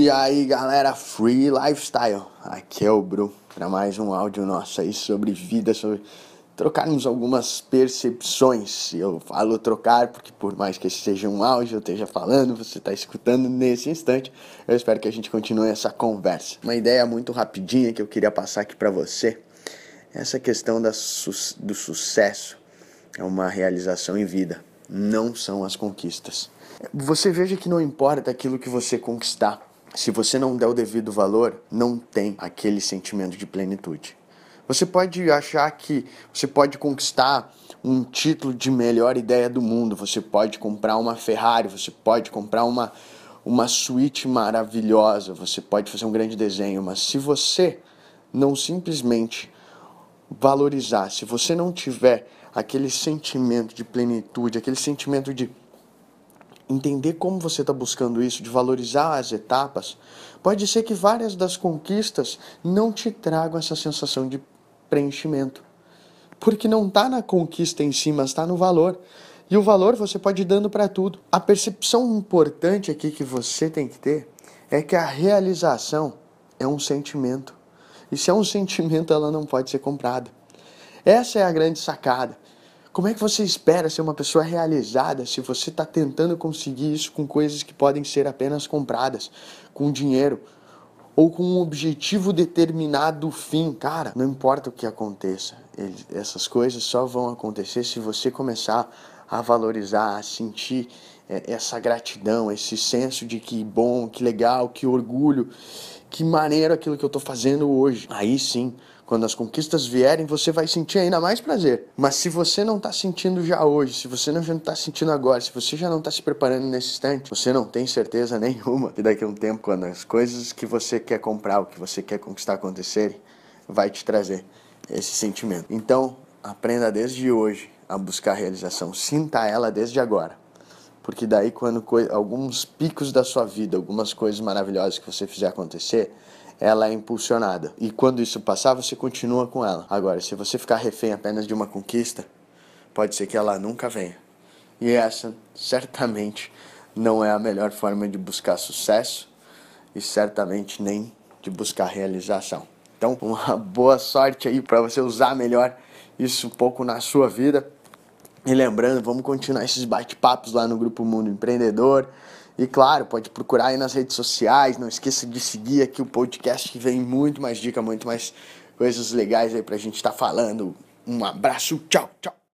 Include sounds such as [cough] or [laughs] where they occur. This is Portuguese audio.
E aí galera, Free Lifestyle, aqui é o Bru, para mais um áudio nosso aí sobre vida, sobre trocarmos algumas percepções. Eu falo trocar porque por mais que esse seja um áudio, eu esteja falando, você está escutando nesse instante, eu espero que a gente continue essa conversa. Uma ideia muito rapidinha que eu queria passar aqui para você, essa questão da su do sucesso é uma realização em vida, não são as conquistas. Você veja que não importa aquilo que você conquistar, se você não der o devido valor, não tem aquele sentimento de plenitude. Você pode achar que você pode conquistar um título de melhor ideia do mundo, você pode comprar uma Ferrari, você pode comprar uma, uma suíte maravilhosa, você pode fazer um grande desenho, mas se você não simplesmente valorizar, se você não tiver aquele sentimento de plenitude, aquele sentimento de entender como você está buscando isso, de valorizar as etapas, pode ser que várias das conquistas não te tragam essa sensação de preenchimento. Porque não está na conquista em si, mas está no valor. E o valor você pode ir dando para tudo. A percepção importante aqui que você tem que ter é que a realização é um sentimento. E se é um sentimento, ela não pode ser comprada. Essa é a grande sacada. Como é que você espera ser uma pessoa realizada se você está tentando conseguir isso com coisas que podem ser apenas compradas, com dinheiro ou com um objetivo determinado fim? Cara, não importa o que aconteça, essas coisas só vão acontecer se você começar a valorizar, a sentir é, essa gratidão, esse senso de que bom, que legal, que orgulho, que maneiro aquilo que eu estou fazendo hoje. Aí sim quando as conquistas vierem, você vai sentir ainda mais prazer. Mas se você não está sentindo já hoje, se você não está sentindo agora, se você já não está se preparando nesse instante, você não tem certeza [laughs] nenhuma que daqui a um tempo, quando as coisas que você quer comprar, o que você quer conquistar acontecerem, vai te trazer esse sentimento. Então, aprenda desde hoje a buscar a realização. Sinta ela desde agora. Porque daí, quando alguns picos da sua vida, algumas coisas maravilhosas que você fizer acontecer, ela é impulsionada. E quando isso passar, você continua com ela. Agora, se você ficar refém apenas de uma conquista, pode ser que ela nunca venha. E essa, certamente, não é a melhor forma de buscar sucesso e certamente nem de buscar realização. Então, uma boa sorte aí para você usar melhor isso um pouco na sua vida. E lembrando, vamos continuar esses bate-papos lá no Grupo Mundo Empreendedor. E claro, pode procurar aí nas redes sociais. Não esqueça de seguir aqui o podcast que vem muito mais dica, muito mais coisas legais aí pra gente estar tá falando. Um abraço, tchau, tchau.